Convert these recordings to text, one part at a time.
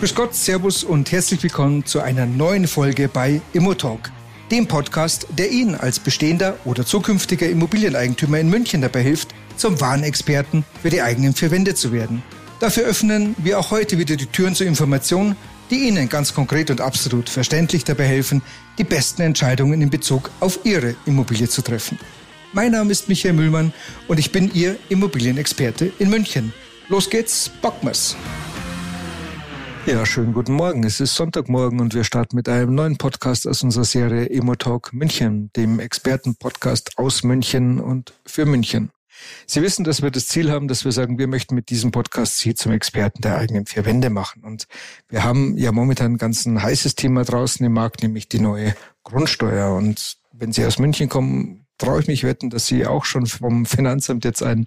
Grüß Gott, Servus und herzlich willkommen zu einer neuen Folge bei Immotalk, dem Podcast, der Ihnen als bestehender oder zukünftiger Immobilieneigentümer in München dabei hilft, zum wahren Experten für die eigenen vier Wände zu werden. Dafür öffnen wir auch heute wieder die Türen zur Information, die Ihnen ganz konkret und absolut verständlich dabei helfen, die besten Entscheidungen in Bezug auf Ihre Immobilie zu treffen. Mein Name ist Michael Müllmann und ich bin Ihr Immobilienexperte in München. Los geht's, Bockmas! Ja, schönen guten Morgen. Es ist Sonntagmorgen und wir starten mit einem neuen Podcast aus unserer Serie Emotalk München, dem Expertenpodcast aus München und für München. Sie wissen, dass wir das Ziel haben, dass wir sagen, wir möchten mit diesem Podcast Sie zum Experten der eigenen vier Wände machen. Und wir haben ja momentan ein ganz heißes Thema draußen im Markt, nämlich die neue Grundsteuer. Und wenn Sie aus München kommen, traue ich mich wetten, dass Sie auch schon vom Finanzamt jetzt ein,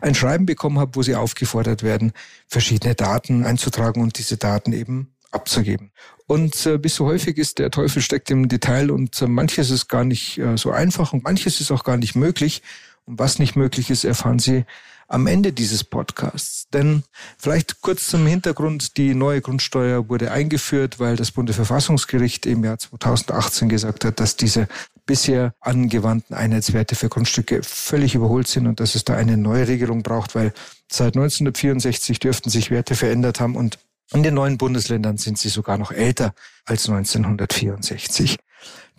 ein Schreiben bekommen haben, wo Sie aufgefordert werden, verschiedene Daten einzutragen und diese Daten eben abzugeben. Und äh, bis so häufig ist, der Teufel steckt im Detail und äh, manches ist gar nicht äh, so einfach und manches ist auch gar nicht möglich. Und was nicht möglich ist, erfahren Sie am Ende dieses Podcasts. Denn vielleicht kurz zum Hintergrund, die neue Grundsteuer wurde eingeführt, weil das Bundesverfassungsgericht im Jahr 2018 gesagt hat, dass diese bisher angewandten Einheitswerte für Grundstücke völlig überholt sind und dass es da eine neue Regelung braucht, weil seit 1964 dürften sich Werte verändert haben und in den neuen Bundesländern sind sie sogar noch älter als 1964.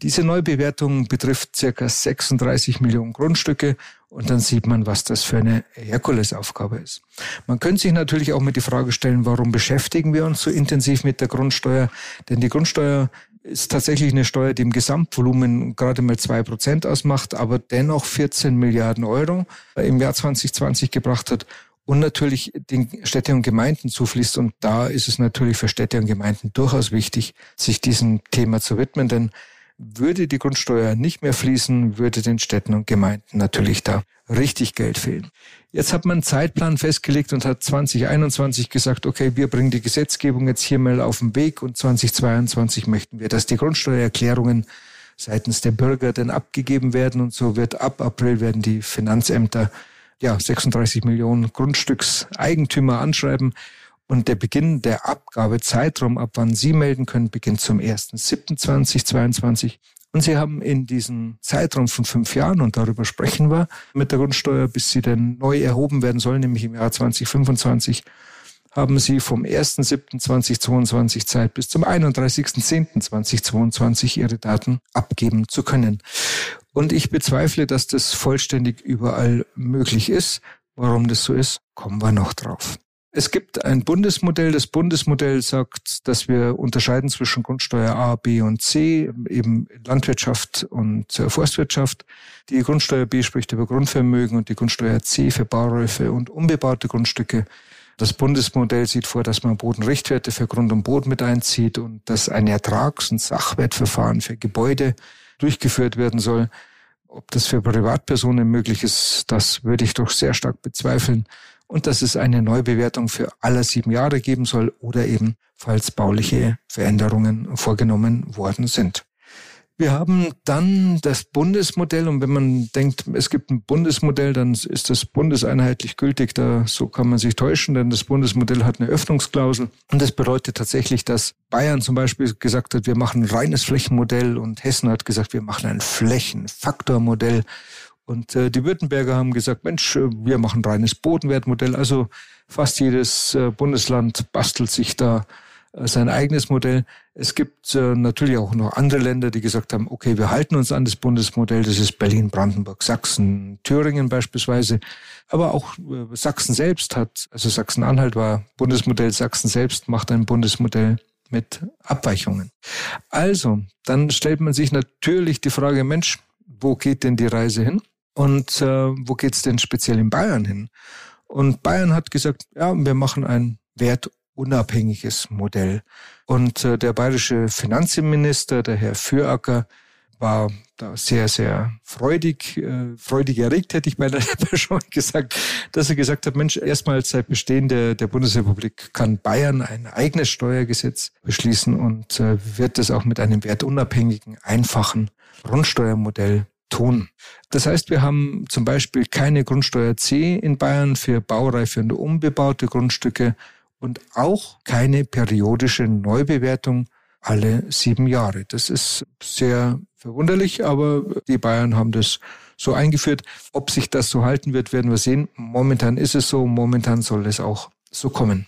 Diese Neubewertung betrifft circa 36 Millionen Grundstücke und dann sieht man, was das für eine Herkulesaufgabe ist. Man könnte sich natürlich auch mit die Frage stellen, warum beschäftigen wir uns so intensiv mit der Grundsteuer? Denn die Grundsteuer ist tatsächlich eine Steuer, die im Gesamtvolumen gerade mal zwei Prozent ausmacht, aber dennoch 14 Milliarden Euro im Jahr 2020 gebracht hat und natürlich den Städte und Gemeinden zufließt. Und da ist es natürlich für Städte und Gemeinden durchaus wichtig, sich diesem Thema zu widmen, denn würde die Grundsteuer nicht mehr fließen, würde den Städten und Gemeinden natürlich da richtig Geld fehlen. Jetzt hat man einen Zeitplan festgelegt und hat 2021 gesagt, okay, wir bringen die Gesetzgebung jetzt hier mal auf den Weg und 2022 möchten wir, dass die Grundsteuererklärungen seitens der Bürger dann abgegeben werden und so wird ab April werden die Finanzämter ja 36 Millionen Grundstückseigentümer anschreiben und der Beginn der Abgabezeitraum, ab wann Sie melden können, beginnt zum 1.7.2022. Und Sie haben in diesem Zeitraum von fünf Jahren, und darüber sprechen wir mit der Grundsteuer, bis sie dann neu erhoben werden soll, nämlich im Jahr 2025, haben Sie vom 1.7.2022 Zeit bis zum 31.10.2022 Ihre Daten abgeben zu können. Und ich bezweifle, dass das vollständig überall möglich ist. Warum das so ist, kommen wir noch drauf. Es gibt ein Bundesmodell. Das Bundesmodell sagt, dass wir unterscheiden zwischen Grundsteuer A, B und C, eben Landwirtschaft und äh, Forstwirtschaft. Die Grundsteuer B spricht über Grundvermögen und die Grundsteuer C für Bauräufe und unbebaute Grundstücke. Das Bundesmodell sieht vor, dass man Bodenrichtwerte für Grund und Boden mit einzieht und dass ein Ertrags- und Sachwertverfahren für Gebäude durchgeführt werden soll. Ob das für Privatpersonen möglich ist, das würde ich doch sehr stark bezweifeln und dass es eine Neubewertung für alle sieben Jahre geben soll oder eben falls bauliche Veränderungen vorgenommen worden sind. Wir haben dann das Bundesmodell und wenn man denkt, es gibt ein Bundesmodell, dann ist das bundeseinheitlich gültig. Da so kann man sich täuschen, denn das Bundesmodell hat eine Öffnungsklausel und das bedeutet tatsächlich, dass Bayern zum Beispiel gesagt hat, wir machen ein reines Flächenmodell und Hessen hat gesagt, wir machen ein Flächenfaktormodell. Und äh, die Württemberger haben gesagt, Mensch, äh, wir machen reines Bodenwertmodell. Also fast jedes äh, Bundesland bastelt sich da äh, sein eigenes Modell. Es gibt äh, natürlich auch noch andere Länder, die gesagt haben, okay, wir halten uns an das Bundesmodell. Das ist Berlin, Brandenburg, Sachsen, Thüringen beispielsweise. Aber auch äh, Sachsen selbst hat, also Sachsen-Anhalt war Bundesmodell, Sachsen selbst macht ein Bundesmodell mit Abweichungen. Also, dann stellt man sich natürlich die Frage, Mensch, wo geht denn die Reise hin? Und äh, wo geht's denn speziell in Bayern hin? Und Bayern hat gesagt, ja, wir machen ein wertunabhängiges Modell. Und äh, der bayerische Finanzminister, der Herr Füracker, war da sehr, sehr freudig, äh, freudig erregt, hätte ich bei der schon gesagt, dass er gesagt hat, Mensch, erstmals seit Bestehen der, der Bundesrepublik kann Bayern ein eigenes Steuergesetz beschließen und äh, wird das auch mit einem wertunabhängigen, einfachen Grundsteuermodell tun. Das heißt, wir haben zum Beispiel keine Grundsteuer C in Bayern für baureife und unbebaute Grundstücke und auch keine periodische Neubewertung alle sieben Jahre. Das ist sehr verwunderlich, aber die Bayern haben das so eingeführt. Ob sich das so halten wird, werden wir sehen. Momentan ist es so, momentan soll es auch so kommen.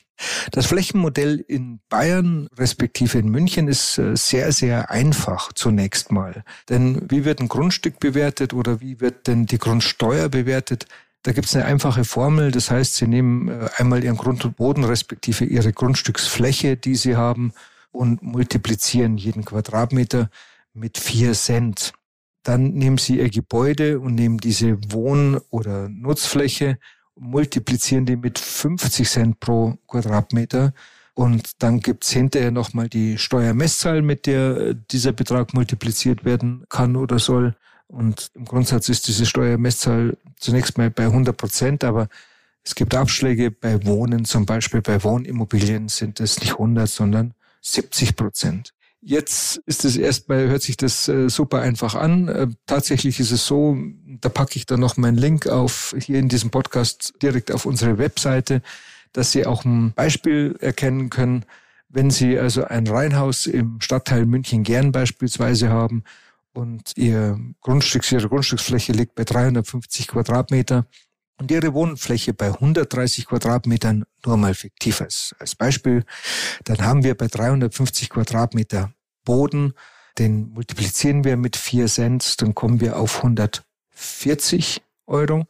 Das Flächenmodell in Bayern respektive in München ist äh, sehr, sehr einfach zunächst mal. Denn wie wird ein Grundstück bewertet oder wie wird denn die Grundsteuer bewertet? Da gibt es eine einfache Formel. Das heißt, Sie nehmen äh, einmal Ihren Grund und Boden respektive Ihre Grundstücksfläche, die Sie haben, und multiplizieren jeden Quadratmeter mit vier Cent. Dann nehmen Sie Ihr Gebäude und nehmen diese Wohn- oder Nutzfläche multiplizieren die mit 50 Cent pro Quadratmeter. Und dann gibt's hinterher nochmal die Steuermesszahl, mit der äh, dieser Betrag multipliziert werden kann oder soll. Und im Grundsatz ist diese Steuermesszahl zunächst mal bei 100 Prozent, aber es gibt Abschläge bei Wohnen, zum Beispiel bei Wohnimmobilien sind es nicht 100, sondern 70 Prozent. Jetzt ist es erstmal, hört sich das äh, super einfach an. Äh, tatsächlich ist es so, da packe ich dann noch meinen Link auf, hier in diesem Podcast direkt auf unsere Webseite, dass Sie auch ein Beispiel erkennen können. Wenn Sie also ein Reihenhaus im Stadtteil München-Gern beispielsweise haben und Ihr Grundstück, Ihre Grundstücksfläche liegt bei 350 Quadratmeter, und ihre Wohnfläche bei 130 Quadratmetern nur mal fiktiv als, als Beispiel, dann haben wir bei 350 Quadratmeter Boden, den multiplizieren wir mit 4 Cent, dann kommen wir auf 140 Euro.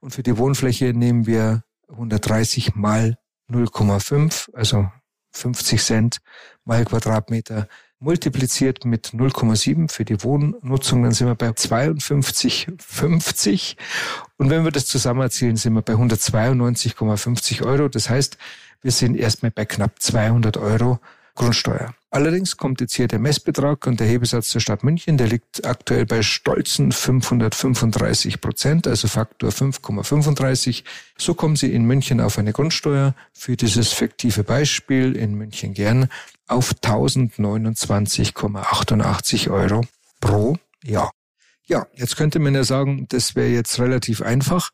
Und für die Wohnfläche nehmen wir 130 mal 0,5, also 50 Cent mal Quadratmeter multipliziert mit 0,7 für die Wohnnutzung, dann sind wir bei 52,50. Und wenn wir das zusammen erzielen, sind wir bei 192,50 Euro. Das heißt, wir sind erstmal bei knapp 200 Euro Grundsteuer. Allerdings kommt jetzt hier der Messbetrag und der Hebesatz der Stadt München, der liegt aktuell bei stolzen 535 Prozent, also Faktor 5,35. So kommen Sie in München auf eine Grundsteuer für dieses fiktive Beispiel in München gern auf 1029,88 Euro pro Jahr. Ja, jetzt könnte man ja sagen, das wäre jetzt relativ einfach.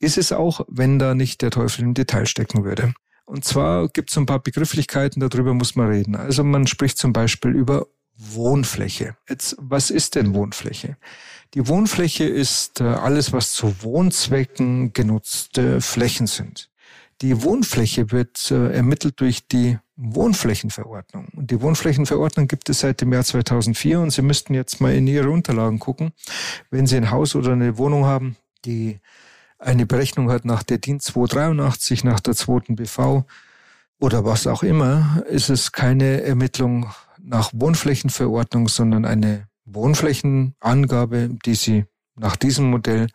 Ist es auch, wenn da nicht der Teufel im Detail stecken würde. Und zwar gibt es ein paar Begrifflichkeiten, darüber muss man reden. Also man spricht zum Beispiel über Wohnfläche. Jetzt, was ist denn Wohnfläche? Die Wohnfläche ist äh, alles, was zu Wohnzwecken genutzte Flächen sind. Die Wohnfläche wird äh, ermittelt durch die Wohnflächenverordnung. Und die Wohnflächenverordnung gibt es seit dem Jahr 2004 und Sie müssten jetzt mal in Ihre Unterlagen gucken. Wenn Sie ein Haus oder eine Wohnung haben, die eine Berechnung hat nach der DIN 283, nach der zweiten BV oder was auch immer, ist es keine Ermittlung nach Wohnflächenverordnung, sondern eine Wohnflächenangabe, die Sie nach diesem Modell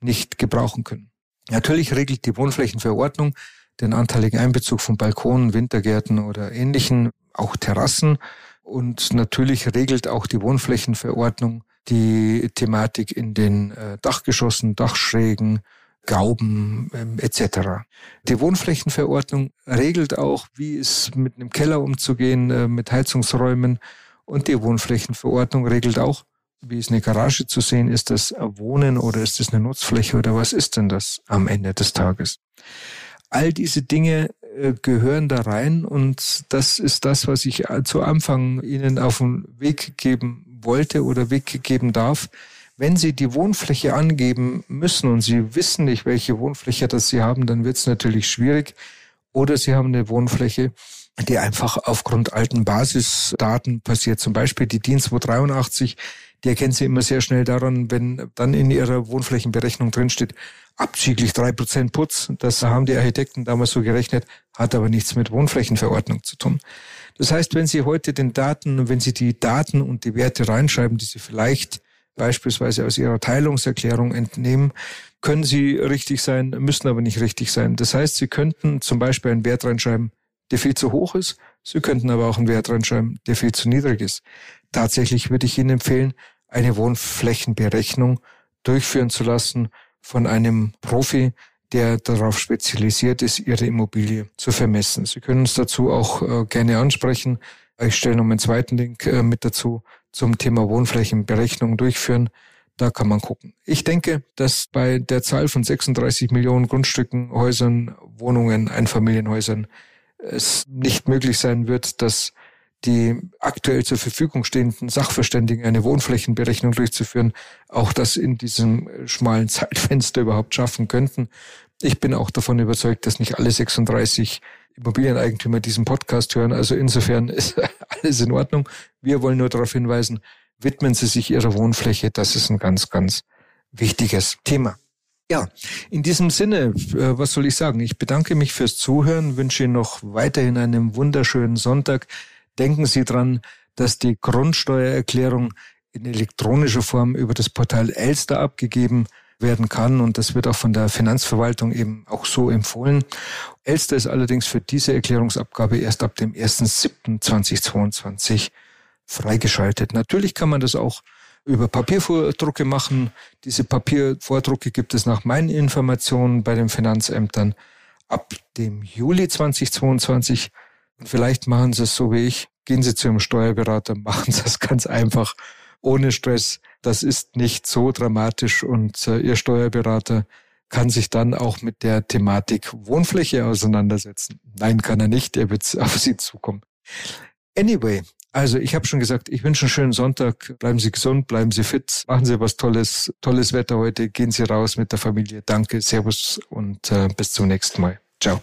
nicht gebrauchen können. Natürlich regelt die Wohnflächenverordnung den anteiligen Einbezug von Balkonen, Wintergärten oder ähnlichen, auch Terrassen. Und natürlich regelt auch die Wohnflächenverordnung die Thematik in den äh, Dachgeschossen, Dachschrägen, Gauben ähm, etc. Die Wohnflächenverordnung regelt auch, wie es mit einem Keller umzugehen, äh, mit Heizungsräumen. Und die Wohnflächenverordnung regelt auch, wie ist eine Garage zu sehen, ist das Wohnen oder ist das eine Nutzfläche oder was ist denn das am Ende des Tages? All diese Dinge äh, gehören da rein und das ist das, was ich zu Anfang Ihnen auf den Weg geben wollte oder Weg geben darf. Wenn Sie die Wohnfläche angeben müssen und Sie wissen nicht, welche Wohnfläche das Sie haben, dann wird es natürlich schwierig. Oder Sie haben eine Wohnfläche, die einfach aufgrund alten Basisdaten passiert. Zum Beispiel die DIN 283, die erkennen Sie immer sehr schnell daran, wenn dann in Ihrer Wohnflächenberechnung drinsteht, abzüglich drei Prozent Putz. Das haben die Architekten damals so gerechnet, hat aber nichts mit Wohnflächenverordnung zu tun. Das heißt, wenn Sie heute den Daten, wenn Sie die Daten und die Werte reinschreiben, die Sie vielleicht beispielsweise aus Ihrer Teilungserklärung entnehmen, können sie richtig sein, müssen aber nicht richtig sein. Das heißt, Sie könnten zum Beispiel einen Wert reinschreiben, der viel zu hoch ist. Sie könnten aber auch einen Wert reinschreiben, der viel zu niedrig ist. Tatsächlich würde ich Ihnen empfehlen, eine Wohnflächenberechnung durchführen zu lassen von einem Profi, der darauf spezialisiert ist, Ihre Immobilie zu vermessen. Sie können uns dazu auch äh, gerne ansprechen. Ich stelle noch einen zweiten Link äh, mit dazu zum Thema Wohnflächenberechnung durchführen. Da kann man gucken. Ich denke, dass bei der Zahl von 36 Millionen Grundstücken, Häusern, Wohnungen, Einfamilienhäusern es nicht möglich sein wird, dass die aktuell zur Verfügung stehenden Sachverständigen eine Wohnflächenberechnung durchzuführen, auch das in diesem schmalen Zeitfenster überhaupt schaffen könnten. Ich bin auch davon überzeugt, dass nicht alle 36 Immobilieneigentümer diesen Podcast hören. Also insofern ist alles in Ordnung. Wir wollen nur darauf hinweisen, widmen Sie sich Ihrer Wohnfläche. Das ist ein ganz, ganz wichtiges Thema. Ja, in diesem Sinne, äh, was soll ich sagen? Ich bedanke mich fürs Zuhören, wünsche Ihnen noch weiterhin einen wunderschönen Sonntag. Denken Sie dran, dass die Grundsteuererklärung in elektronischer Form über das Portal Elster abgegeben werden kann und das wird auch von der Finanzverwaltung eben auch so empfohlen. Elster ist allerdings für diese Erklärungsabgabe erst ab dem 1.7.2022 freigeschaltet. Natürlich kann man das auch über Papiervordrucke machen. Diese Papiervordrucke gibt es nach meinen Informationen bei den Finanzämtern ab dem Juli 2022 und vielleicht machen Sie es so wie ich. Gehen Sie zu Ihrem Steuerberater, machen Sie es ganz einfach, ohne Stress. Das ist nicht so dramatisch und äh, Ihr Steuerberater kann sich dann auch mit der Thematik Wohnfläche auseinandersetzen. Nein, kann er nicht. Er wird auf Sie zukommen. Anyway, also ich habe schon gesagt, ich wünsche einen schönen Sonntag. Bleiben Sie gesund, bleiben Sie fit, machen Sie was Tolles, tolles Wetter heute. Gehen Sie raus mit der Familie. Danke, Servus und äh, bis zum nächsten Mal. Ciao.